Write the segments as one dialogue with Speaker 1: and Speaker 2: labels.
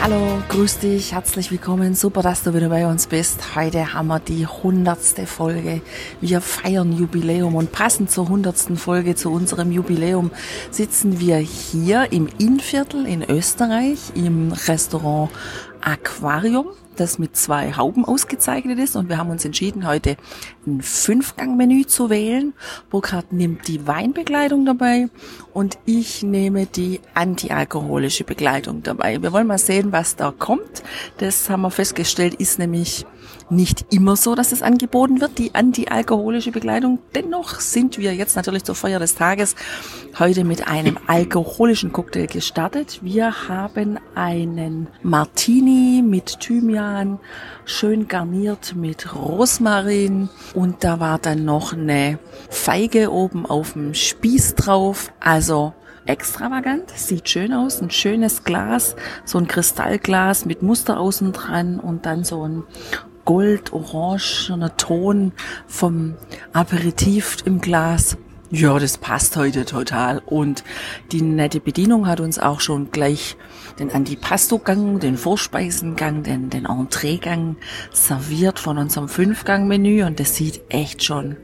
Speaker 1: Hallo, grüß dich, herzlich willkommen. Super, dass du wieder bei uns bist. Heute haben wir die hundertste Folge. Wir feiern Jubiläum und passend zur hundertsten Folge zu unserem Jubiläum sitzen wir hier im Innviertel in Österreich im Restaurant Aquarium das mit zwei Hauben ausgezeichnet ist. Und wir haben uns entschieden, heute ein Fünfgang-Menü zu wählen. Burkhard nimmt die Weinbegleitung dabei und ich nehme die antialkoholische Begleitung dabei. Wir wollen mal sehen, was da kommt. Das haben wir festgestellt, ist nämlich nicht immer so, dass es angeboten wird, die antialkoholische Begleitung. Dennoch sind wir jetzt natürlich zur Feier des Tages heute mit einem alkoholischen Cocktail gestartet. Wir haben einen Martini mit Thymian, schön garniert mit Rosmarin und da war dann noch eine Feige oben auf dem Spieß drauf. Also extravagant, sieht schön aus, ein schönes Glas, so ein Kristallglas mit Muster außen dran und dann so ein Gold, orangener Ton vom Aperitif im Glas. Ja, das passt heute total. Und die nette Bedienung hat uns auch schon gleich den Antipasto-Gang, den Vorspeisengang, den, den Entreegang serviert von unserem Fünfgang-Menü. Und das sieht echt schon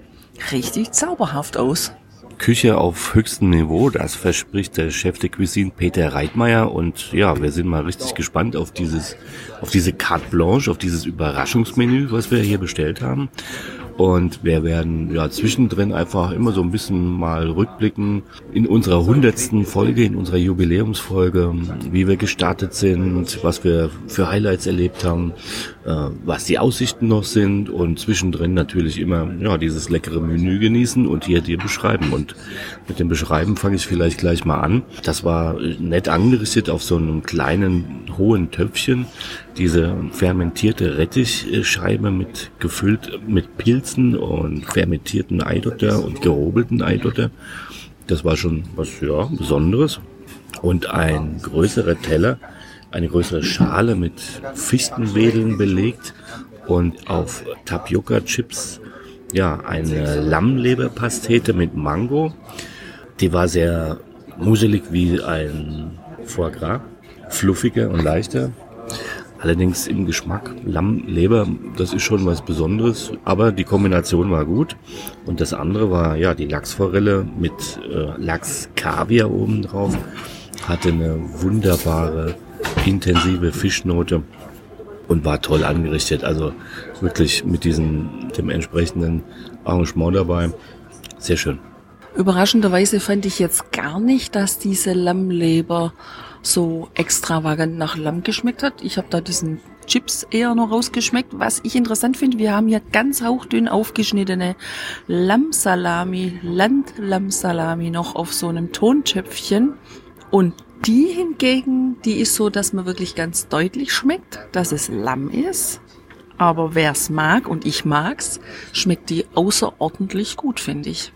Speaker 1: richtig zauberhaft aus.
Speaker 2: Küche auf höchstem Niveau, das verspricht der Chef de Cuisine Peter Reitmeier. Und ja, wir sind mal richtig gespannt auf dieses, auf diese Carte Blanche, auf dieses Überraschungsmenü, was wir hier bestellt haben. Und wir werden ja zwischendrin einfach immer so ein bisschen mal rückblicken in unserer hundertsten Folge, in unserer Jubiläumsfolge, wie wir gestartet sind, was wir für Highlights erlebt haben, was die Aussichten noch sind und zwischendrin natürlich immer ja dieses leckere Menü genießen und hier dir beschreiben. Und mit dem Beschreiben fange ich vielleicht gleich mal an. Das war nett angerichtet auf so einem kleinen hohen Töpfchen diese fermentierte Rettichscheibe mit gefüllt mit Pilzen und fermentierten Eidotter und gehobelten Eidotter. Das war schon was ja Besonderes. Und ein größerer Teller, eine größere Schale mit Fichtenwedeln belegt und auf Tapioca-Chips ja eine Lammleberpastete mit Mango. Die war sehr muselig wie ein Foie Gras, fluffiger und leichter. Allerdings im Geschmack Lamm, Leber, das ist schon was Besonderes, aber die Kombination war gut. Und das andere war ja die Lachsforelle mit äh, Lachs-Kaviar oben drauf. Hatte eine wunderbare, intensive Fischnote und war toll angerichtet. Also wirklich mit diesem, dem entsprechenden Arrangement dabei. Sehr schön.
Speaker 1: Überraschenderweise fand ich jetzt gar nicht, dass diese Lammleber so extravagant nach Lamm geschmeckt hat. Ich habe da diesen Chips eher noch rausgeschmeckt. Was ich interessant finde, wir haben hier ganz hauchdünn aufgeschnittene Lammsalami, Landlammsalami noch auf so einem Tontöpfchen. Und die hingegen, die ist so, dass man wirklich ganz deutlich schmeckt, dass es Lamm ist. Aber wer es mag, und ich mag's, schmeckt die außerordentlich gut, finde ich.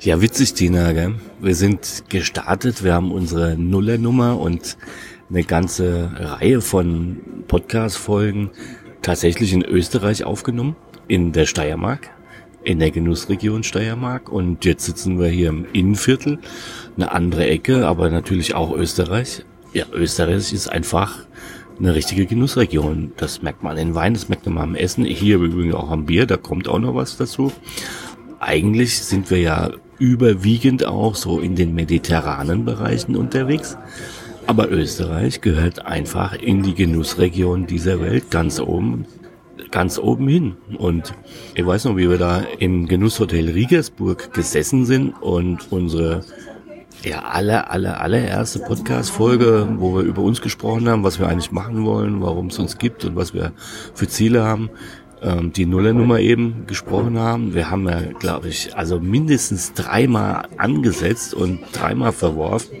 Speaker 2: Ja, witzig, Tina, gell? Wir sind gestartet, wir haben unsere Nullernummer und eine ganze Reihe von Podcast-Folgen tatsächlich in Österreich aufgenommen, in der Steiermark, in der Genussregion Steiermark und jetzt sitzen wir hier im Innenviertel, eine andere Ecke, aber natürlich auch Österreich. Ja, Österreich ist einfach eine richtige Genussregion. Das merkt man an den Wein, das merkt man am Essen, hier übrigens auch am Bier, da kommt auch noch was dazu. Eigentlich sind wir ja überwiegend auch so in den mediterranen Bereichen unterwegs. Aber Österreich gehört einfach in die Genussregion dieser Welt ganz oben, ganz oben hin. Und ich weiß noch, wie wir da im Genusshotel Riegersburg gesessen sind und unsere ja, aller, aller, allererste Podcast-Folge, wo wir über uns gesprochen haben, was wir eigentlich machen wollen, warum es uns gibt und was wir für Ziele haben, ähm, die Nullernummer eben gesprochen haben. Wir haben ja, glaube ich, also mindestens dreimal angesetzt und dreimal verworfen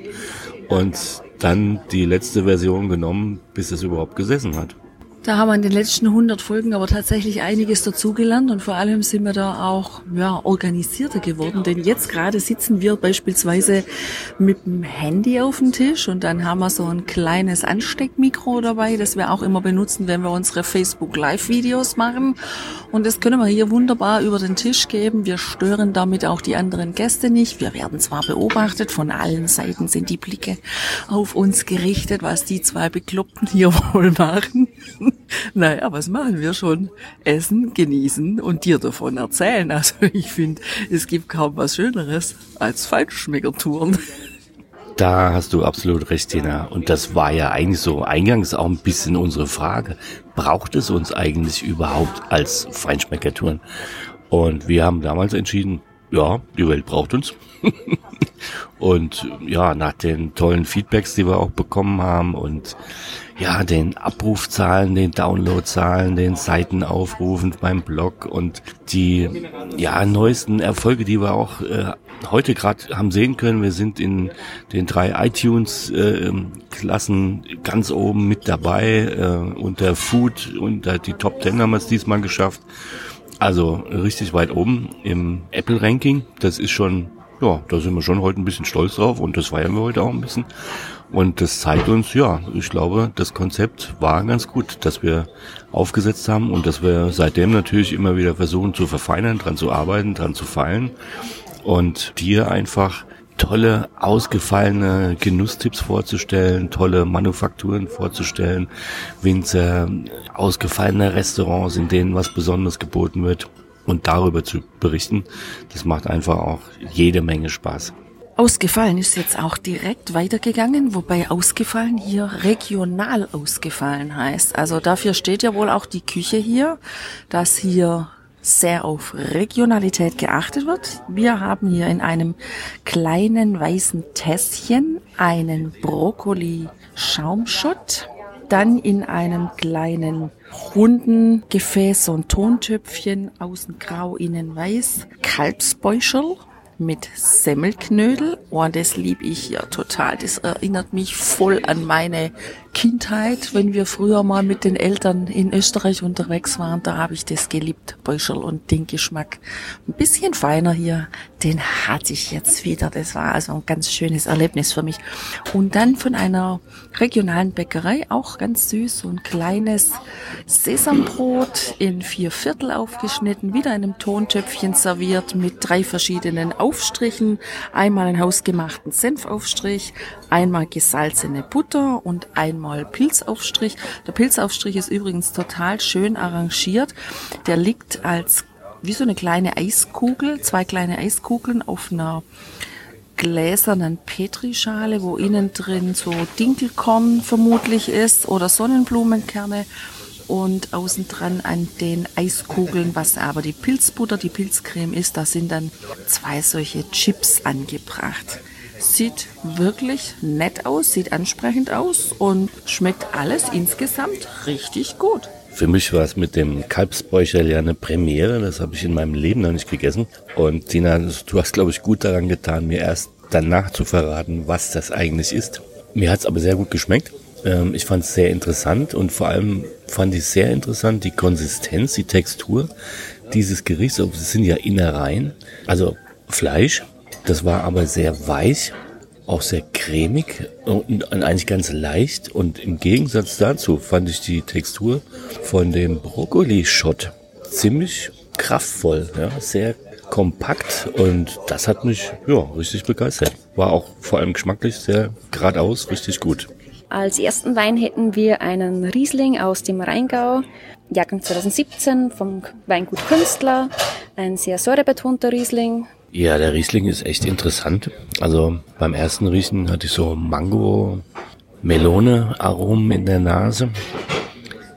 Speaker 2: und dann die letzte Version genommen, bis es überhaupt gesessen hat.
Speaker 1: Da haben wir in den letzten 100 Folgen aber tatsächlich einiges dazugelernt und vor allem sind wir da auch ja, organisierter geworden, denn jetzt gerade sitzen wir beispielsweise mit dem Handy auf dem Tisch und dann haben wir so ein kleines Ansteckmikro dabei, das wir auch immer benutzen, wenn wir unsere Facebook Live Videos machen und das können wir hier wunderbar über den Tisch geben. Wir stören damit auch die anderen Gäste nicht. Wir werden zwar beobachtet, von allen Seiten sind die Blicke auf uns gerichtet, was die zwei Bekloppten hier wohl machen. naja, was machen wir schon? Essen, genießen und dir davon erzählen. Also ich finde, es gibt kaum was Schöneres als Falschschmeckertouren.
Speaker 2: Da hast du absolut recht, Tina. Und das war ja eigentlich so eingangs auch ein bisschen unsere Frage. Braucht es uns eigentlich überhaupt als Feinschmeckertouren? Und wir haben damals entschieden, ja, die Welt braucht uns. und ja, nach den tollen Feedbacks, die wir auch bekommen haben und ja, den Abrufzahlen, den Downloadzahlen, den Seitenaufrufen beim Blog und die ja neuesten Erfolge, die wir auch äh, heute gerade haben sehen können. Wir sind in den drei iTunes-Klassen äh, ganz oben mit dabei. Äh, unter Food, unter die Top Ten haben wir es diesmal geschafft. Also richtig weit oben im Apple-Ranking. Das ist schon, ja, da sind wir schon heute ein bisschen stolz drauf und das feiern wir heute auch ein bisschen. Und das zeigt uns, ja, ich glaube, das Konzept war ganz gut, dass wir aufgesetzt haben und dass wir seitdem natürlich immer wieder versuchen zu verfeinern, dran zu arbeiten, dran zu feilen und dir einfach tolle, ausgefallene Genusstipps vorzustellen, tolle Manufakturen vorzustellen, Winzer, ausgefallene Restaurants, in denen was Besonderes geboten wird und darüber zu berichten. Das macht einfach auch jede Menge Spaß.
Speaker 1: Ausgefallen ist jetzt auch direkt weitergegangen, wobei ausgefallen hier regional ausgefallen heißt. Also dafür steht ja wohl auch die Küche hier, dass hier sehr auf Regionalität geachtet wird. Wir haben hier in einem kleinen weißen Tässchen einen Brokkoli Schaumschott, dann in einem kleinen runden Gefäß ein Tontöpfchen, außen grau, innen weiß, Kalbsbeuschel mit Semmelknödel. Oh, das lieb ich ja total. Das erinnert mich voll an meine Kindheit, wenn wir früher mal mit den Eltern in Österreich unterwegs waren. Da habe ich das geliebt, Beuschel und den Geschmack. Ein bisschen feiner hier, den hatte ich jetzt wieder. Das war also ein ganz schönes Erlebnis für mich. Und dann von einer regionalen Bäckerei, auch ganz süß, so ein kleines Sesambrot in vier Viertel aufgeschnitten, wieder in einem Tontöpfchen serviert mit drei verschiedenen Aufstrichen. Einmal einen hausgemachten Senfaufstrich, einmal gesalzene Butter und einmal Pilzaufstrich. Der Pilzaufstrich ist übrigens total schön arrangiert. Der liegt als wie so eine kleine Eiskugel, zwei kleine Eiskugeln auf einer gläsernen Petrischale, wo innen drin so Dinkelkorn vermutlich ist oder Sonnenblumenkerne und außen dran an den Eiskugeln, was aber die Pilzbutter, die Pilzcreme ist, da sind dann zwei solche Chips angebracht. Sieht wirklich nett aus, sieht ansprechend aus und schmeckt alles insgesamt richtig gut.
Speaker 2: Für mich war es mit dem Kalbsbäucherl ja eine Premiere. Das habe ich in meinem Leben noch nicht gegessen. Und Tina, du hast, glaube ich, gut daran getan, mir erst danach zu verraten, was das eigentlich ist. Mir hat es aber sehr gut geschmeckt. Ähm, ich fand es sehr interessant und vor allem fand ich sehr interessant die Konsistenz, die Textur dieses Gerichts. Es sind ja Innereien, also Fleisch. Das war aber sehr weich auch sehr cremig und eigentlich ganz leicht. Und im Gegensatz dazu fand ich die Textur von dem Brokkoli-Shot ziemlich kraftvoll, ja, sehr kompakt und das hat mich ja richtig begeistert. War auch vor allem geschmacklich sehr geradeaus richtig gut.
Speaker 3: Als ersten Wein hätten wir einen Riesling aus dem Rheingau, Jahrgang 2017 vom Weingut Künstler, ein sehr säurebetonter Riesling,
Speaker 2: ja, der Riesling ist echt interessant. Also beim ersten Riechen hatte ich so Mango, Melone, Aromen in der Nase.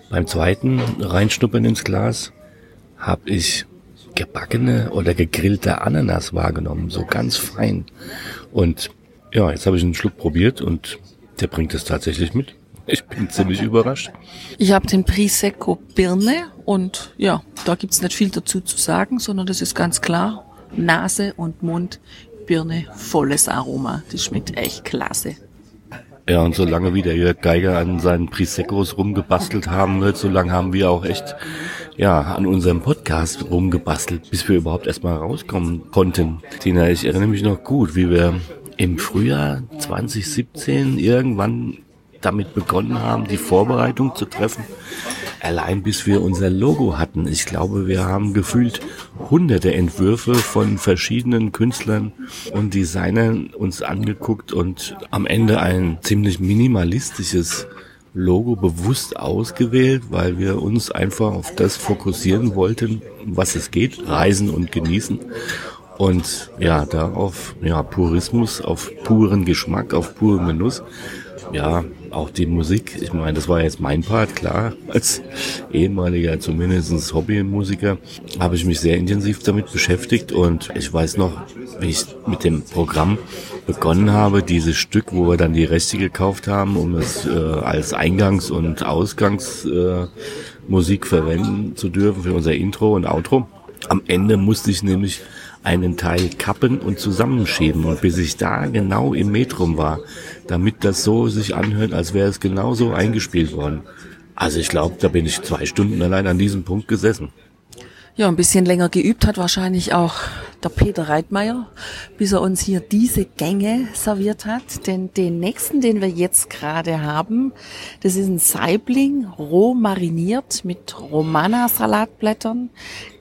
Speaker 2: Beim zweiten reinschnuppern ins Glas habe ich gebackene oder gegrillte Ananas wahrgenommen, so ganz fein. Und ja, jetzt habe ich einen Schluck probiert und der bringt es tatsächlich mit. Ich bin ziemlich überrascht.
Speaker 1: Ich habe den Prisecco Birne und ja, da gibt's nicht viel dazu zu sagen, sondern das ist ganz klar Nase und Mund, Birne, volles Aroma. Das schmeckt echt klasse.
Speaker 2: Ja, und solange wie der Jörg Geiger an seinen Prisecos rumgebastelt haben wird, solange haben wir auch echt ja, an unserem Podcast rumgebastelt, bis wir überhaupt erstmal rauskommen konnten. Tina, ich erinnere mich noch gut, wie wir im Frühjahr 2017 irgendwann damit begonnen haben, die Vorbereitung zu treffen. Allein bis wir unser Logo hatten. Ich glaube, wir haben gefühlt hunderte Entwürfe von verschiedenen Künstlern und Designern uns angeguckt und am Ende ein ziemlich minimalistisches Logo bewusst ausgewählt, weil wir uns einfach auf das fokussieren wollten, was es geht, reisen und genießen. Und ja, da auf ja, Purismus, auf puren Geschmack, auf puren Genuss. Ja, auch die Musik. Ich meine, das war jetzt mein Part, klar. Als ehemaliger, zumindest Hobbymusiker, habe ich mich sehr intensiv damit beschäftigt und ich weiß noch, wie ich mit dem Programm begonnen habe, dieses Stück, wo wir dann die Rechte gekauft haben, um es äh, als Eingangs- und Ausgangsmusik äh, verwenden zu dürfen für unser Intro und Outro. Am Ende musste ich nämlich einen Teil kappen und zusammenschieben. Und bis ich da genau im Metrum war, damit das so sich anhört, als wäre es genauso eingespielt worden. Also ich glaube, da bin ich zwei Stunden allein an diesem Punkt gesessen.
Speaker 1: Ja, ein bisschen länger geübt hat wahrscheinlich auch der Peter Reitmeier, bis er uns hier diese Gänge serviert hat. Denn den nächsten, den wir jetzt gerade haben, das ist ein Saibling, roh mariniert mit Romana-Salatblättern,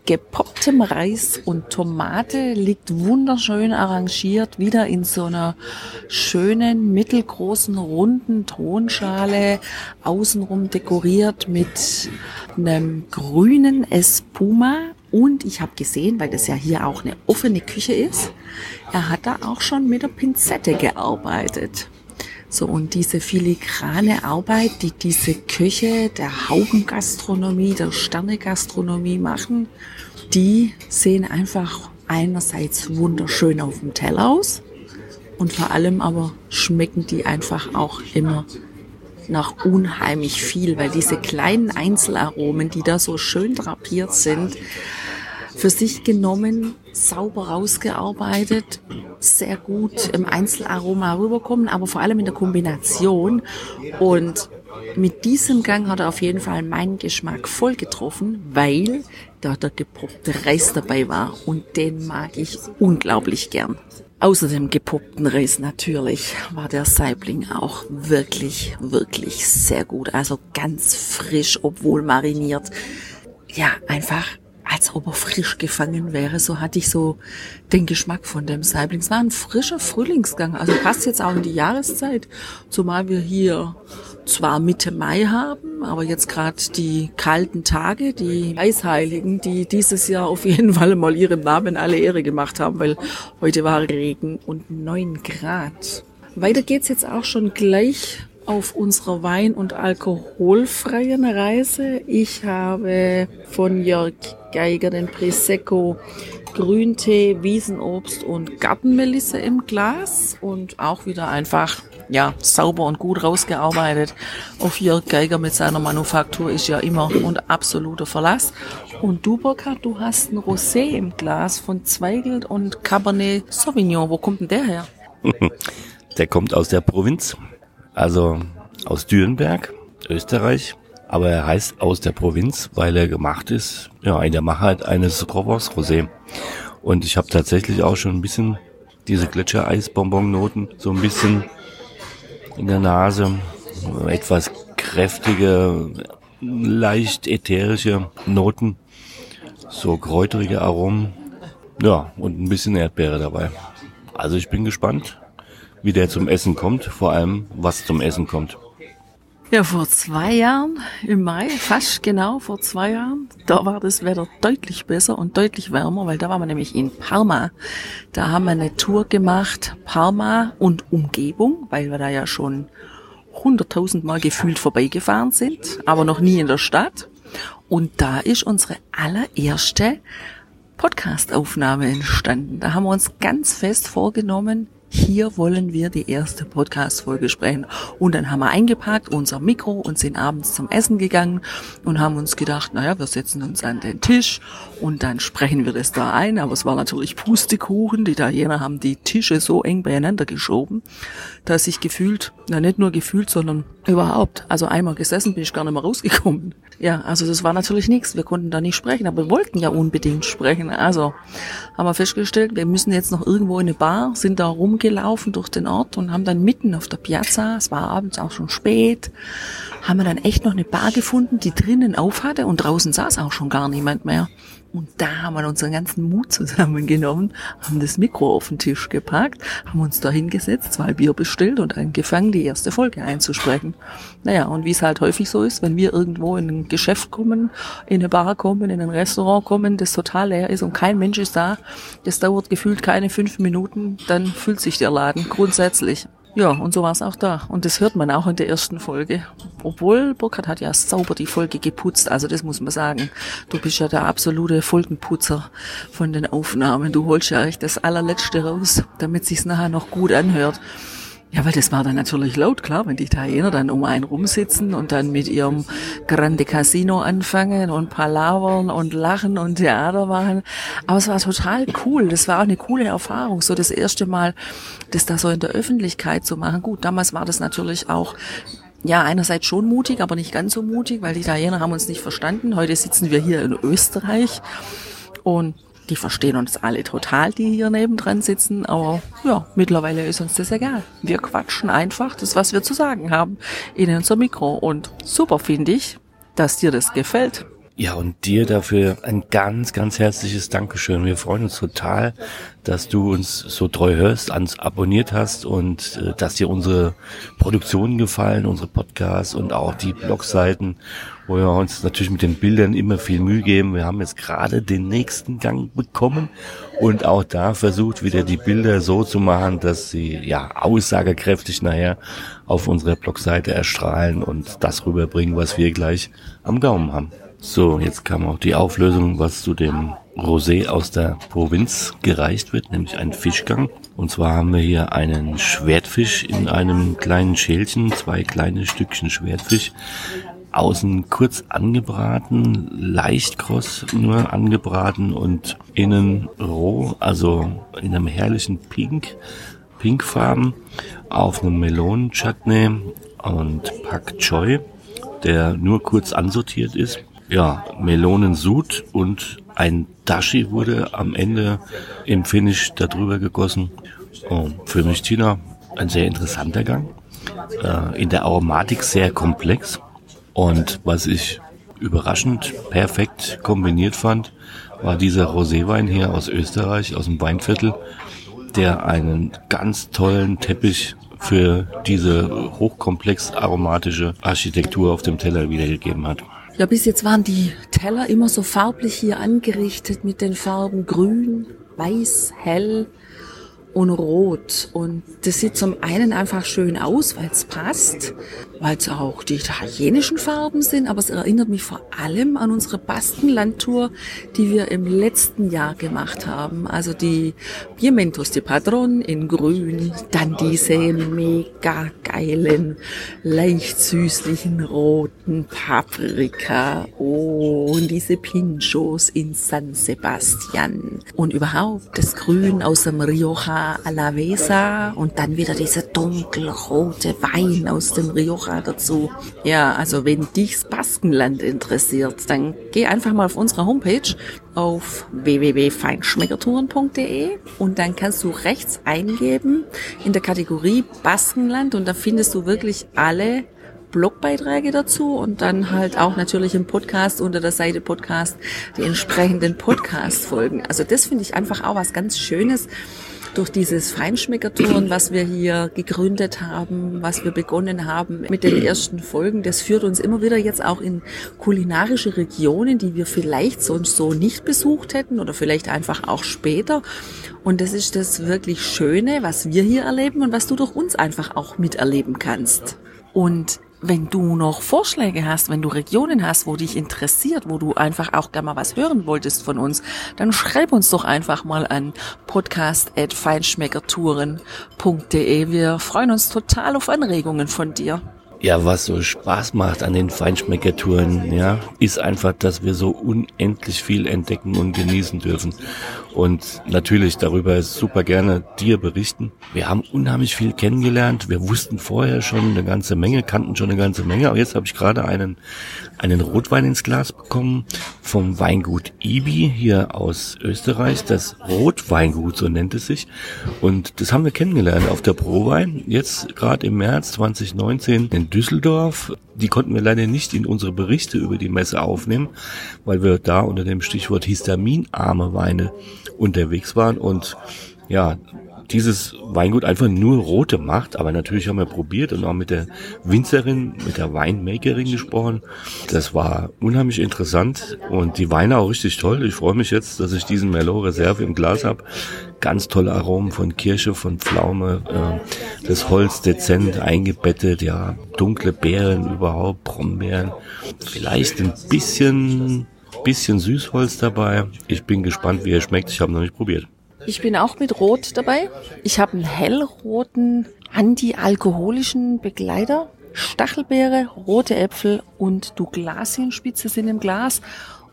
Speaker 1: gepopptem Reis und Tomate, liegt wunderschön arrangiert, wieder in so einer schönen, mittelgroßen, runden Tonschale, außenrum dekoriert mit einem grünen Espuma. Und ich habe gesehen, weil das ja hier auch eine offene Küche ist, er hat da auch schon mit der Pinzette gearbeitet. So, und diese filigrane Arbeit, die diese Köche der Haubengastronomie, der Sternegastronomie machen, die sehen einfach einerseits wunderschön auf dem Teller aus und vor allem aber schmecken die einfach auch immer nach unheimlich viel, weil diese kleinen Einzelaromen, die da so schön drapiert sind, für sich genommen, sauber rausgearbeitet, sehr gut im Einzelaroma rüberkommen, aber vor allem in der Kombination. Und mit diesem Gang hat er auf jeden Fall meinen Geschmack voll getroffen, weil da der gepoppte Reis dabei war und den mag ich unglaublich gern. Außer dem gepoppten Reis natürlich war der Saibling auch wirklich, wirklich sehr gut. Also ganz frisch, obwohl mariniert. Ja, einfach als ob er frisch gefangen wäre. So hatte ich so den Geschmack von dem Saibling. Es war ein frischer Frühlingsgang. Also passt jetzt auch in die Jahreszeit. Zumal wir hier zwar Mitte Mai haben, aber jetzt gerade die kalten Tage, die Eisheiligen, die dieses Jahr auf jeden Fall mal ihrem Namen alle Ehre gemacht haben, weil heute war Regen und neun Grad. Weiter geht's jetzt auch schon gleich auf unserer wein- und alkoholfreien Reise. Ich habe von Jörg Geiger den Prosecco Grüntee, Wiesenobst und Gartenmelisse im Glas und auch wieder einfach ja, sauber und gut rausgearbeitet. Auf Jörg Geiger mit seiner Manufaktur ist ja immer unter absoluter Verlass. Und du, Burkhard, du hast ein Rosé im Glas von Zweigelt und Cabernet Sauvignon. Wo kommt denn der her?
Speaker 2: Der kommt aus der Provinz also aus Dürenberg, Österreich. Aber er heißt aus der Provinz, weil er gemacht ist, ja, in der Machheit eines Provence Rosé. Und ich habe tatsächlich auch schon ein bisschen diese Gletschereisbonbon-Noten, so ein bisschen in der Nase, etwas kräftige, leicht ätherische Noten, so kräuterige Aromen, ja, und ein bisschen Erdbeere dabei. Also ich bin gespannt wie der zum Essen kommt, vor allem was zum Essen kommt.
Speaker 1: Ja, vor zwei Jahren, im Mai, fast genau vor zwei Jahren, da war das Wetter deutlich besser und deutlich wärmer, weil da waren wir nämlich in Parma. Da haben wir eine Tour gemacht, Parma und Umgebung, weil wir da ja schon hunderttausend Mal gefühlt vorbeigefahren sind, aber noch nie in der Stadt. Und da ist unsere allererste Podcast-Aufnahme entstanden. Da haben wir uns ganz fest vorgenommen, hier wollen wir die erste Podcast-Folge sprechen. Und dann haben wir eingepackt, unser Mikro und sind abends zum Essen gegangen und haben uns gedacht, naja, wir setzen uns an den Tisch und dann sprechen wir das da ein. Aber es war natürlich Pustekuchen. Die Italiener haben die Tische so eng beieinander geschoben, dass ich gefühlt, na nicht nur gefühlt, sondern überhaupt, also einmal gesessen bin ich gar nicht mehr rausgekommen. Ja, also das war natürlich nichts. Wir konnten da nicht sprechen, aber wir wollten ja unbedingt sprechen. Also haben wir festgestellt, wir müssen jetzt noch irgendwo in eine Bar, sind da rumgelaufen durch den Ort und haben dann mitten auf der Piazza, es war abends auch schon spät, haben wir dann echt noch eine Bar gefunden, die drinnen auf hatte und draußen saß auch schon gar niemand mehr. Und da haben wir unseren ganzen Mut zusammengenommen, haben das Mikro auf den Tisch gepackt, haben uns da hingesetzt, zwei Bier bestellt und angefangen, die erste Folge einzusprechen. Naja, und wie es halt häufig so ist, wenn wir irgendwo in ein Geschäft kommen, in eine Bar kommen, in ein Restaurant kommen, das total leer ist und kein Mensch ist da, das dauert gefühlt keine fünf Minuten, dann fühlt sich der Laden grundsätzlich. Ja, und so war es auch da. Und das hört man auch in der ersten Folge. Obwohl, Burkhard hat ja sauber die Folge geputzt, also das muss man sagen. Du bist ja der absolute Folgenputzer von den Aufnahmen. Du holst ja echt das allerletzte raus, damit sich's nachher noch gut anhört. Ja, weil das war dann natürlich laut, klar, wenn die Italiener dann um einen rumsitzen und dann mit ihrem Grande Casino anfangen und palavern und lachen und Theater machen. Aber es war total cool. Das war auch eine coole Erfahrung. So das erste Mal, das da so in der Öffentlichkeit zu machen. Gut, damals war das natürlich auch ja, einerseits schon mutig, aber nicht ganz so mutig, weil die Italiener haben uns nicht verstanden. Heute sitzen wir hier in Österreich und die verstehen uns alle total, die hier nebendran sitzen, aber ja, mittlerweile ist uns das egal. Wir quatschen einfach das, was wir zu sagen haben, in unser Mikro und super finde ich, dass dir das gefällt.
Speaker 2: Ja, und dir dafür ein ganz, ganz herzliches Dankeschön. Wir freuen uns total, dass du uns so treu hörst, ans abonniert hast und äh, dass dir unsere Produktionen gefallen, unsere Podcasts und auch die Blogseiten, wo wir uns natürlich mit den Bildern immer viel Mühe geben. Wir haben jetzt gerade den nächsten Gang bekommen und auch da versucht, wieder die Bilder so zu machen, dass sie ja aussagekräftig nachher auf unserer Blogseite erstrahlen und das rüberbringen, was wir gleich am Gaumen haben. So, jetzt kam auch die Auflösung, was zu dem Rosé aus der Provinz gereicht wird, nämlich ein Fischgang. Und zwar haben wir hier einen Schwertfisch in einem kleinen Schälchen, zwei kleine Stückchen Schwertfisch. Außen kurz angebraten, leicht kross nur angebraten und innen roh, also in einem herrlichen Pink, Pinkfarben, auf einem Melonenchutney und Pak Choi, der nur kurz ansortiert ist ja, Melonensud und ein Dashi wurde am Ende im Finish darüber gegossen. Oh, für mich, Tina, ein sehr interessanter Gang. Äh, in der Aromatik sehr komplex. Und was ich überraschend perfekt kombiniert fand, war dieser Roséwein hier aus Österreich, aus dem Weinviertel, der einen ganz tollen Teppich für diese hochkomplex aromatische Architektur auf dem Teller wiedergegeben hat.
Speaker 1: Ja, bis jetzt waren die Teller immer so farblich hier angerichtet mit den Farben grün, weiß, hell und rot. Und das sieht zum einen einfach schön aus, weil es passt, weil es auch die italienischen Farben sind, aber es erinnert mich vor allem an unsere Baskenlandtour, die wir im letzten Jahr gemacht haben. Also die Pimentos de Padron in grün, dann diese mega geilen, leicht süßlichen roten Paprika. Und diese Pinchos in San Sebastian. Und überhaupt das Grün aus dem Rioja Alavesa und dann wieder dieser dunkelrote Wein aus dem Rioja dazu. Ja, also wenn dich das Baskenland interessiert, dann geh einfach mal auf unsere Homepage auf www.feinschmeckertouren.de und dann kannst du rechts eingeben in der Kategorie Baskenland und da findest du wirklich alle Blogbeiträge dazu und dann halt auch natürlich im Podcast unter der Seite Podcast die entsprechenden Podcast-Folgen. Also das finde ich einfach auch was ganz Schönes durch dieses Feinschmeckertouren, was wir hier gegründet haben, was wir begonnen haben mit den ersten Folgen, das führt uns immer wieder jetzt auch in kulinarische Regionen, die wir vielleicht sonst so nicht besucht hätten oder vielleicht einfach auch später. Und das ist das wirklich Schöne, was wir hier erleben und was du durch uns einfach auch miterleben kannst. Und wenn du noch Vorschläge hast, wenn du Regionen hast, wo dich interessiert, wo du einfach auch gerne mal was hören wolltest von uns, dann schreib uns doch einfach mal an podcast.feinschmeckertouren.de. Wir freuen uns total auf Anregungen von dir.
Speaker 2: Ja, was so Spaß macht an den Feinschmeckertouren, ja, ist einfach, dass wir so unendlich viel entdecken und genießen dürfen. Und natürlich darüber super gerne dir berichten. Wir haben unheimlich viel kennengelernt. Wir wussten vorher schon eine ganze Menge, kannten schon eine ganze Menge. Aber jetzt habe ich gerade einen, einen Rotwein ins Glas bekommen vom Weingut Ibi hier aus Österreich. Das Rotweingut, so nennt es sich. Und das haben wir kennengelernt auf der Prowein. Jetzt gerade im März 2019 in Düsseldorf. Die konnten wir leider nicht in unsere Berichte über die Messe aufnehmen, weil wir da unter dem Stichwort histaminarme Weine unterwegs waren und ja, dieses Weingut einfach nur rote macht, aber natürlich haben wir probiert und auch mit der Winzerin, mit der Weinmakerin gesprochen. Das war unheimlich interessant und die Weine auch richtig toll. Ich freue mich jetzt, dass ich diesen Merlot Reserve im Glas habe. Ganz tolle Aromen von Kirsche, von Pflaume, äh, das Holz dezent eingebettet, ja, dunkle Beeren überhaupt, Brombeeren. Vielleicht ein bisschen, bisschen Süßholz dabei. Ich bin gespannt, wie er schmeckt. Ich habe noch nicht probiert.
Speaker 1: Ich bin auch mit Rot dabei. Ich habe einen hellroten antialkoholischen Begleiter. Stachelbeere, rote Äpfel und Douglasienspitze sind im Glas.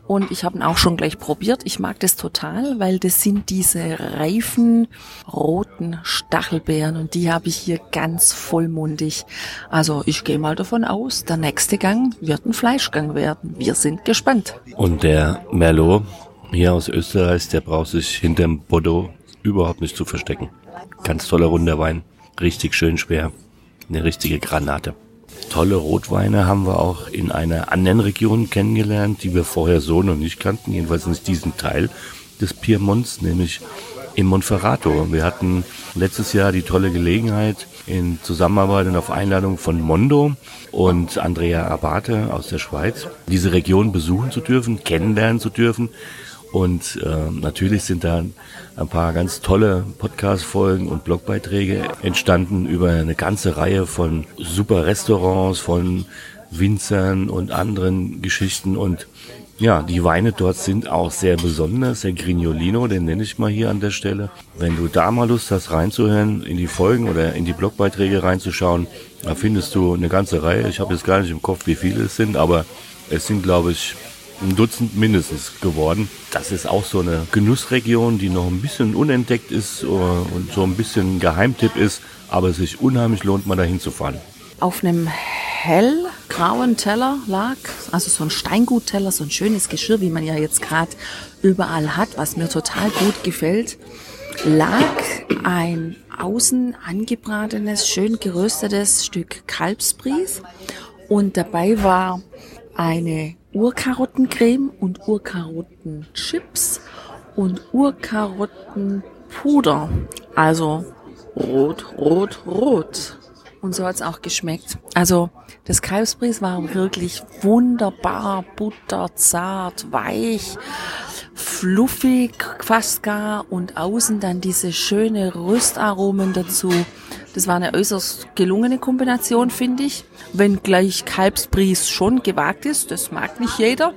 Speaker 1: Und ich habe ihn auch schon gleich probiert. Ich mag das total, weil das sind diese reifen roten Stachelbeeren und die habe ich hier ganz vollmundig. Also ich gehe mal davon aus, der nächste Gang wird ein Fleischgang werden. Wir sind gespannt.
Speaker 2: Und der Merlot hier aus Österreich, der braucht sich hinterm Bordeaux überhaupt nicht zu verstecken. Ganz toller runder Wein, richtig schön schwer, eine richtige Granate. Tolle Rotweine haben wir auch in einer anderen Region kennengelernt, die wir vorher so noch nicht kannten, jedenfalls nicht diesen Teil des Piemonts, nämlich in Monferrato. Wir hatten letztes Jahr die tolle Gelegenheit, in Zusammenarbeit und auf Einladung von Mondo und Andrea Abate aus der Schweiz, diese Region besuchen zu dürfen, kennenlernen zu dürfen. Und äh, natürlich sind da ein paar ganz tolle Podcast-Folgen und Blogbeiträge entstanden über eine ganze Reihe von super Restaurants, von Winzern und anderen Geschichten. Und ja, die Weine dort sind auch sehr besonders. Der Grignolino, den nenne ich mal hier an der Stelle. Wenn du da mal Lust hast reinzuhören, in die Folgen oder in die Blogbeiträge reinzuschauen, da findest du eine ganze Reihe. Ich habe jetzt gar nicht im Kopf, wie viele es sind, aber es sind, glaube ich, ein Dutzend mindestens geworden. Das ist auch so eine Genussregion, die noch ein bisschen unentdeckt ist äh, und so ein bisschen Geheimtipp ist, aber es sich unheimlich lohnt, mal dahin zu fahren.
Speaker 1: Auf einem hellgrauen Teller lag, also so ein Steingutteller, so ein schönes Geschirr, wie man ja jetzt gerade überall hat, was mir total gut gefällt, lag ein außen angebratenes, schön geröstetes Stück Kalbsbries und dabei war eine Urkarottencreme und Urkarottenchips und Urkarottenpuder. Also rot, rot, rot. Und so hat's auch geschmeckt. Also das Kalbsbries war wirklich wunderbar, butterzart, weich, fluffig, fast gar und außen dann diese schöne Röstaromen dazu. Das war eine äußerst gelungene Kombination, finde ich. Wenn gleich Kalbsbries schon gewagt ist, das mag nicht jeder.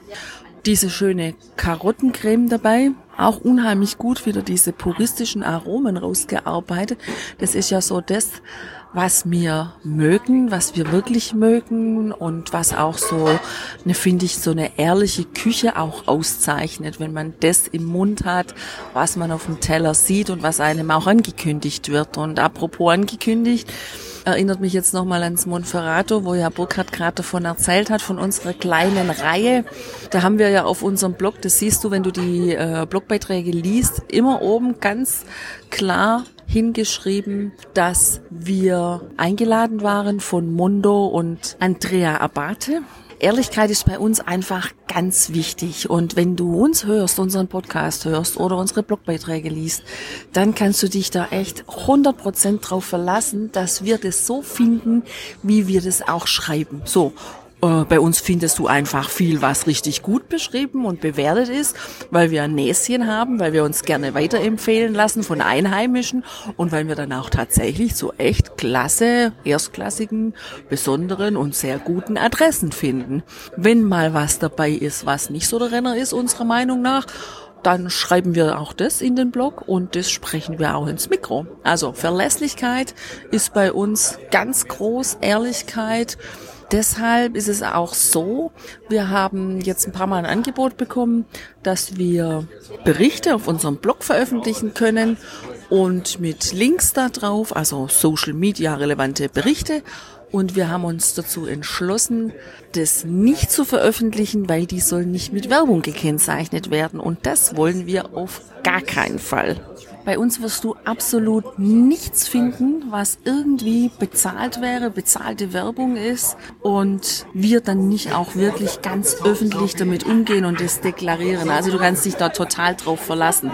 Speaker 1: Diese schöne Karottencreme dabei, auch unheimlich gut wieder diese puristischen Aromen rausgearbeitet. Das ist ja so das, was wir mögen, was wir wirklich mögen und was auch so, ne, finde ich, so eine ehrliche Küche auch auszeichnet, wenn man das im Mund hat, was man auf dem Teller sieht und was einem auch angekündigt wird. Und apropos angekündigt, erinnert mich jetzt nochmal ans Monferrato, wo ja Burkhard gerade davon erzählt hat, von unserer kleinen Reihe. Da haben wir ja auf unserem Blog, das siehst du, wenn du die äh, Blogbeiträge liest, immer oben ganz klar hingeschrieben, dass wir eingeladen waren von Mondo und Andrea Abate. Ehrlichkeit ist bei uns einfach ganz wichtig. Und wenn du uns hörst, unseren Podcast hörst oder unsere Blogbeiträge liest, dann kannst du dich da echt 100% drauf verlassen, dass wir das so finden, wie wir das auch schreiben. So. Äh, bei uns findest du einfach viel, was richtig gut beschrieben und bewertet ist, weil wir ein Näschen haben, weil wir uns gerne weiterempfehlen lassen von Einheimischen und weil wir dann auch tatsächlich so echt klasse, erstklassigen, besonderen und sehr guten Adressen finden. Wenn mal was dabei ist, was nicht so der Renner ist, unserer Meinung nach, dann schreiben wir auch das in den Blog und das sprechen wir auch ins Mikro. Also Verlässlichkeit ist bei uns ganz groß, Ehrlichkeit deshalb ist es auch so, wir haben jetzt ein paar Mal ein Angebot bekommen, dass wir Berichte auf unserem Blog veröffentlichen können und mit Links da drauf, also Social Media relevante Berichte. Und wir haben uns dazu entschlossen, das nicht zu veröffentlichen, weil die sollen nicht mit Werbung gekennzeichnet werden. Und das wollen wir auf gar keinen Fall. Bei uns wirst du absolut nichts finden, was irgendwie bezahlt wäre, bezahlte Werbung ist und wir dann nicht auch wirklich ganz öffentlich damit umgehen und das deklarieren. Also du kannst dich da total drauf verlassen.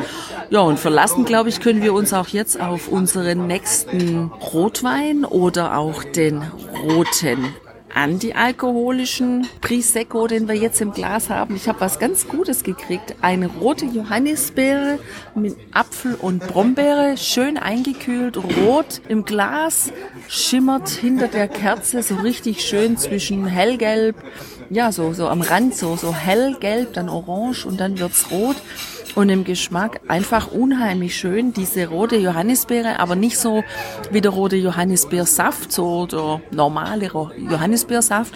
Speaker 1: Ja, und verlassen, glaube ich, können wir uns auch jetzt auf unseren nächsten Rotwein oder auch den roten antialkoholischen Prosecco, den wir jetzt im Glas haben. Ich habe was ganz Gutes gekriegt. Eine rote Johannisbeere mit Apfel und Brombeere, schön eingekühlt, rot im Glas, schimmert hinter der Kerze so richtig schön zwischen hellgelb, ja, so, so am Rand, so, so hellgelb, dann orange und dann wird's rot und im Geschmack einfach unheimlich schön. Diese rote Johannisbeere, aber nicht so wie der rote Johannisbeersaft, so der normale Johannisbeersaft,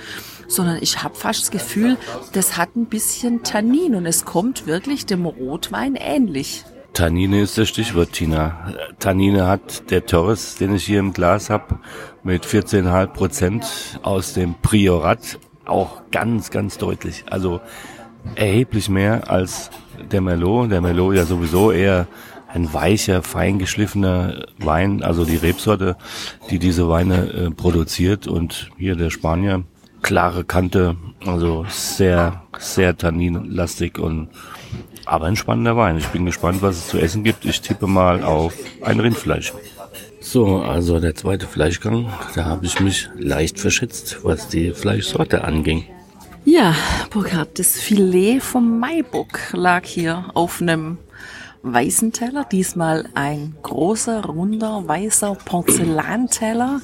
Speaker 1: sondern ich habe fast das Gefühl, das hat ein bisschen Tannin und es kommt wirklich dem Rotwein ähnlich.
Speaker 2: Tannine ist das Stichwort, Tina. Tannine hat der Torres, den ich hier im Glas habe, mit 14,5 Prozent aus dem Priorat auch ganz, ganz deutlich. Also erheblich mehr als der Merlot. Der Merlot ja sowieso eher ein weicher, feingeschliffener Wein, also die Rebsorte, die diese Weine äh, produziert. Und hier der Spanier, klare Kante, also sehr, sehr tanninlastig und aber ein spannender Wein. Ich bin gespannt, was es zu essen gibt. Ich tippe mal auf ein Rindfleisch. So, also der zweite Fleischgang, da habe ich mich leicht verschätzt, was die Fleischsorte anging.
Speaker 1: Ja, Burkhard, das Filet vom Maibock lag hier auf einem weißen Teller. Diesmal ein großer, runder, weißer Porzellanteller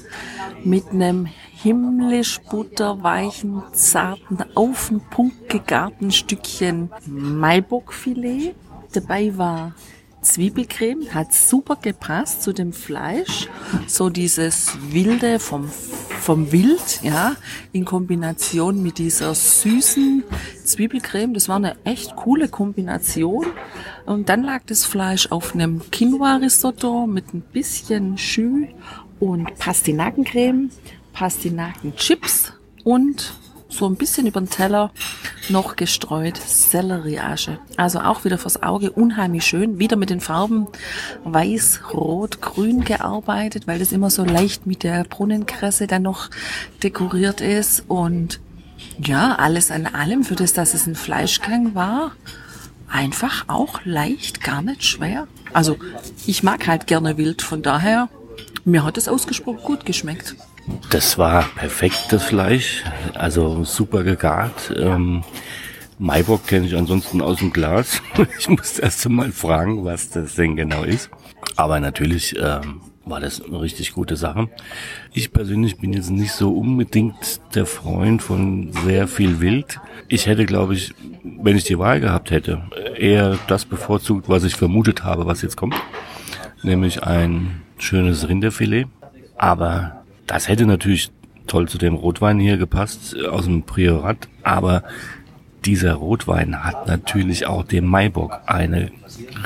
Speaker 1: mit einem himmlisch butterweichen, zarten, auf den Punkt gegarten Stückchen Maibockfilet. Dabei war Zwiebelcreme hat super gepasst zu dem Fleisch. So dieses wilde vom, vom Wild, ja, in Kombination mit dieser süßen Zwiebelcreme. Das war eine echt coole Kombination. Und dann lag das Fleisch auf einem Quinoa-Risotto mit ein bisschen Schü und Pastinakencreme, Pastinakenchips und so ein bisschen über den Teller noch gestreut Sellerieasche. Also auch wieder fürs Auge unheimlich schön. Wieder mit den Farben weiß, rot, grün gearbeitet, weil das immer so leicht mit der Brunnenkresse dann noch dekoriert ist. Und ja, alles an allem, für das, dass es ein Fleischgang war, einfach auch leicht, gar nicht schwer. Also ich mag halt gerne wild, von daher, mir hat es ausgesprochen gut geschmeckt.
Speaker 2: Das war perfektes Fleisch, also super gegart. Ähm, Maibock kenne ich ansonsten aus dem Glas. ich musste erst mal fragen, was das denn genau ist. Aber natürlich ähm, war das eine richtig gute Sache. Ich persönlich bin jetzt nicht so unbedingt der Freund von sehr viel Wild. Ich hätte, glaube ich, wenn ich die Wahl gehabt hätte, eher das bevorzugt, was ich vermutet habe, was jetzt kommt. Nämlich ein schönes Rinderfilet. Aber das hätte natürlich toll zu dem Rotwein hier gepasst äh, aus dem Priorat, aber dieser Rotwein hat natürlich auch dem Maibock eine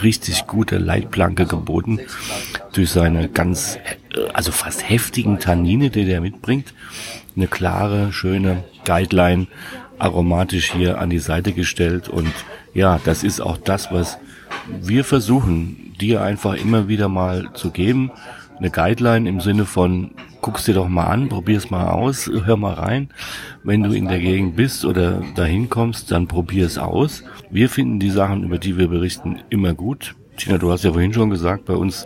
Speaker 2: richtig gute Leitplanke geboten durch seine ganz, äh, also fast heftigen Tannine, die der mitbringt. Eine klare, schöne Guideline, aromatisch hier an die Seite gestellt und ja, das ist auch das, was wir versuchen, dir einfach immer wieder mal zu geben. Eine Guideline im Sinne von, guck's dir doch mal an, probier's mal aus, hör mal rein. Wenn du in der Gegend bist oder dahin kommst, dann probier's aus. Wir finden die Sachen, über die wir berichten, immer gut. Tina, du hast ja vorhin schon gesagt, bei uns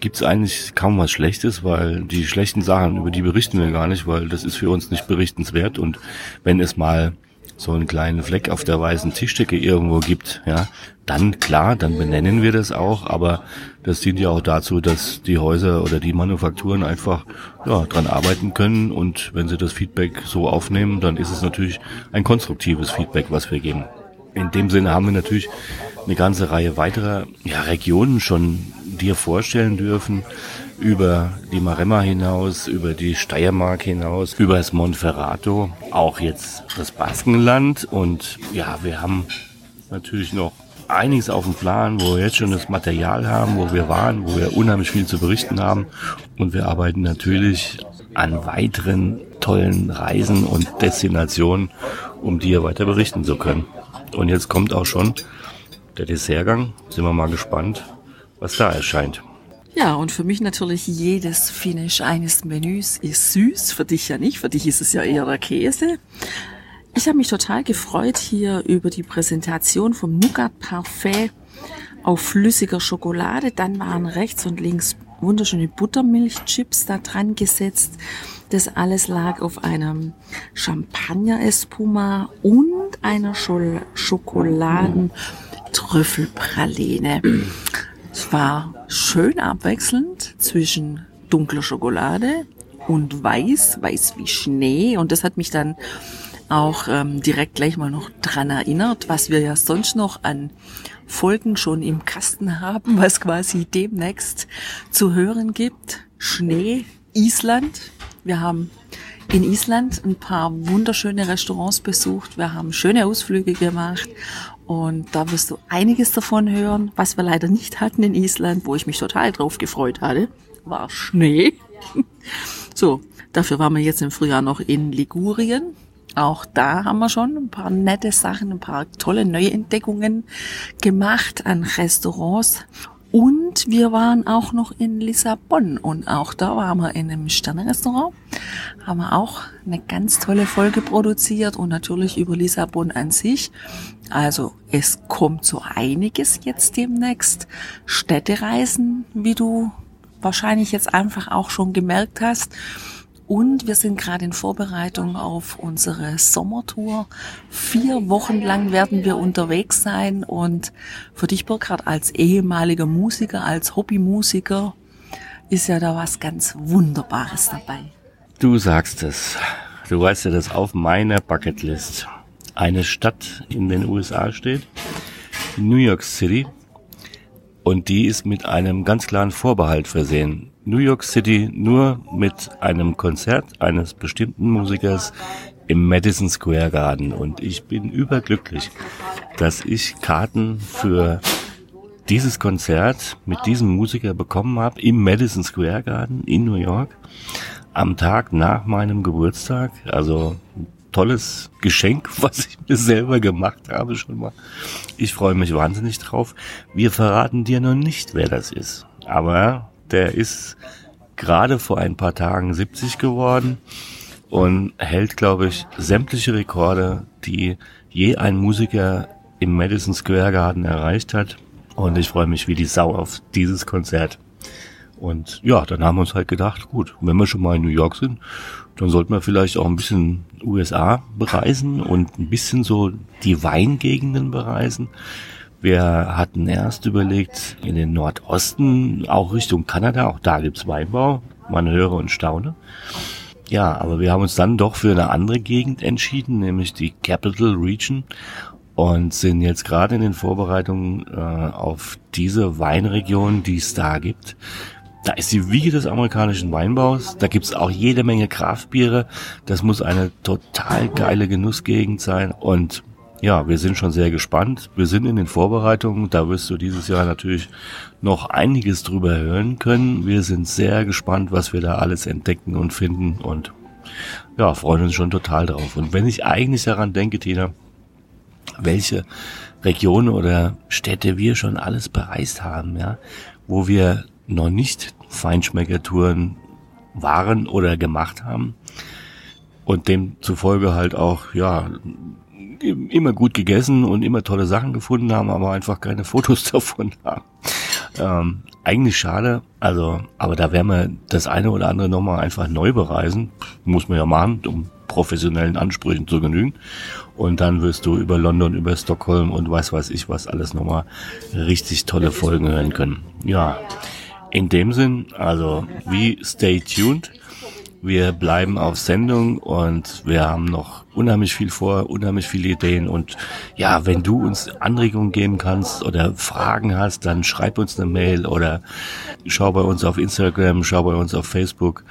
Speaker 2: gibt's eigentlich kaum was Schlechtes, weil die schlechten Sachen, über die berichten wir gar nicht, weil das ist für uns nicht berichtenswert. Und wenn es mal so einen kleinen Fleck auf der weißen Tischdecke irgendwo gibt, ja, dann klar, dann benennen wir das auch, aber das dient ja auch dazu, dass die Häuser oder die Manufakturen einfach ja, dran arbeiten können und wenn sie das Feedback so aufnehmen, dann ist es natürlich ein konstruktives Feedback, was wir geben. In dem Sinne haben wir natürlich eine ganze Reihe weiterer ja, Regionen schon dir vorstellen dürfen, über die Maremma hinaus, über die Steiermark hinaus, über das Monferrato, auch jetzt das Baskenland und ja, wir haben natürlich noch einiges auf dem Plan, wo wir jetzt schon das Material haben, wo wir waren, wo wir unheimlich viel zu berichten haben und wir arbeiten natürlich an weiteren tollen Reisen und Destinationen, um dir weiter berichten zu können. Und jetzt kommt auch schon der Dessertgang. Sind wir mal gespannt, was da erscheint.
Speaker 1: Ja, und für mich natürlich jedes Finish eines Menüs ist süß. Für dich ja nicht. Für dich ist es ja eher der Käse. Ich habe mich total gefreut hier über die Präsentation vom Nougat Parfait auf flüssiger Schokolade. Dann waren rechts und links wunderschöne Buttermilchchips da dran gesetzt. Das alles lag auf einem Champagner Espuma und einer Schokoladentrüffelpraline. Es war schön abwechselnd zwischen dunkler Schokolade und weiß, weiß wie Schnee. Und das hat mich dann auch ähm, direkt gleich mal noch dran erinnert, was wir ja sonst noch an Folgen schon im Kasten haben, was quasi demnächst zu hören gibt. Schnee, Island. Wir haben in Island ein paar wunderschöne Restaurants besucht. Wir haben schöne Ausflüge gemacht und da wirst du einiges davon hören. Was wir leider nicht hatten in Island, wo ich mich total drauf gefreut hatte, war Schnee. so, dafür waren wir jetzt im Frühjahr noch in Ligurien. Auch da haben wir schon ein paar nette Sachen, ein paar tolle Neuentdeckungen gemacht an Restaurants. Und wir waren auch noch in Lissabon und auch da waren wir in einem Sternenrestaurant. Haben wir auch eine ganz tolle Folge produziert und natürlich über Lissabon an sich. Also es kommt so einiges jetzt demnächst. Städtereisen, wie du wahrscheinlich jetzt einfach auch schon gemerkt hast. Und wir sind gerade in Vorbereitung auf unsere Sommertour. Vier Wochen lang werden wir unterwegs sein. Und für dich, Burkhard, als ehemaliger Musiker, als Hobbymusiker, ist ja da was ganz Wunderbares dabei.
Speaker 2: Du sagst es. Du weißt ja, dass auf meiner Bucketlist eine Stadt in den USA steht. New York City. Und die ist mit einem ganz klaren Vorbehalt versehen. New York City nur mit einem Konzert eines bestimmten Musikers im Madison Square Garden. Und ich bin überglücklich, dass ich Karten für dieses Konzert mit diesem Musiker bekommen habe im Madison Square Garden in New York am Tag nach meinem Geburtstag. Also tolles Geschenk, was ich mir selber gemacht habe schon mal. Ich freue mich wahnsinnig drauf. Wir verraten dir noch nicht, wer das ist. Aber der ist gerade vor ein paar Tagen 70 geworden und hält, glaube ich, sämtliche Rekorde, die je ein Musiker im Madison Square Garden erreicht hat. Und ich freue mich wie die Sau auf dieses Konzert. Und ja, dann haben wir uns halt gedacht, gut, wenn wir schon mal in New York sind, dann sollten wir vielleicht auch ein bisschen USA bereisen und ein bisschen so die Weingegenden bereisen. Wir hatten erst überlegt, in den Nordosten, auch Richtung Kanada, auch da gibt's Weinbau. Man höre und staune. Ja, aber wir haben uns dann doch für eine andere Gegend entschieden, nämlich die Capital Region und sind jetzt gerade in den Vorbereitungen äh, auf diese Weinregion, die es da gibt. Da ist die Wiege des amerikanischen Weinbaus. Da gibt's auch jede Menge Kraftbiere. Das muss eine total geile Genussgegend sein. Und ja, wir sind schon sehr gespannt. Wir sind in den Vorbereitungen. Da wirst du dieses Jahr natürlich noch einiges drüber hören können. Wir sind sehr gespannt, was wir da alles entdecken und finden und ja, freuen uns schon total drauf. Und wenn ich eigentlich daran denke, Tina, welche Regionen oder Städte wir schon alles bereist haben, ja, wo wir noch nicht Feinschmeckertouren waren oder gemacht haben und demzufolge halt auch, ja, immer gut gegessen und immer tolle Sachen gefunden haben, aber einfach keine Fotos davon haben. Ähm, eigentlich schade, also, aber da werden wir das eine oder andere nochmal einfach neu bereisen. Muss man ja machen, um professionellen Ansprüchen zu genügen. Und dann wirst du über London, über Stockholm und weiß weiß ich was alles nochmal richtig tolle Folgen hören können. Ja, in dem Sinn, also wie stay tuned. Wir bleiben auf Sendung und wir haben noch unheimlich viel vor, unheimlich viele Ideen und ja, wenn du uns Anregungen geben kannst oder Fragen hast, dann schreib uns eine Mail oder schau bei uns auf Instagram, schau bei uns auf Facebook.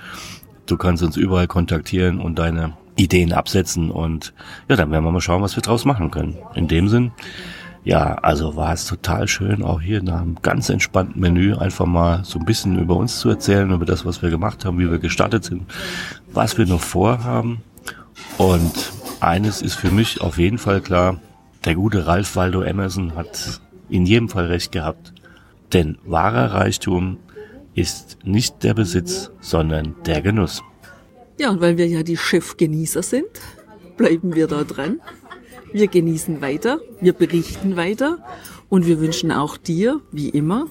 Speaker 2: Du kannst uns überall kontaktieren und deine Ideen absetzen und ja, dann werden wir mal schauen, was wir draus machen können. In dem Sinn, ja, also war es total schön, auch hier nach einem ganz entspannten Menü einfach mal so ein bisschen über uns zu erzählen, über das, was wir gemacht haben, wie wir gestartet sind, was wir noch vorhaben. Und eines ist für mich auf jeden Fall klar, der gute Ralph Waldo Emerson hat in jedem Fall recht gehabt. Denn wahrer Reichtum ist nicht der Besitz, sondern der Genuss.
Speaker 1: Ja, und weil wir ja die Chefgenießer sind, bleiben wir da dran. Wir genießen weiter, wir berichten weiter und wir wünschen auch dir, wie immer,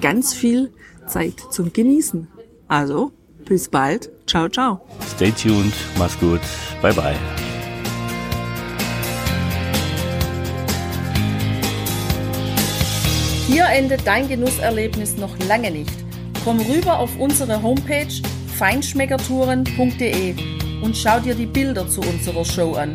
Speaker 1: ganz viel Zeit zum Genießen. Also, bis bald. Ciao, ciao.
Speaker 2: Stay tuned. Mach's gut. Bye, bye.
Speaker 1: Hier endet dein Genusserlebnis noch lange nicht. Komm rüber auf unsere Homepage feinschmeckertouren.de und schau dir die Bilder zu unserer Show an.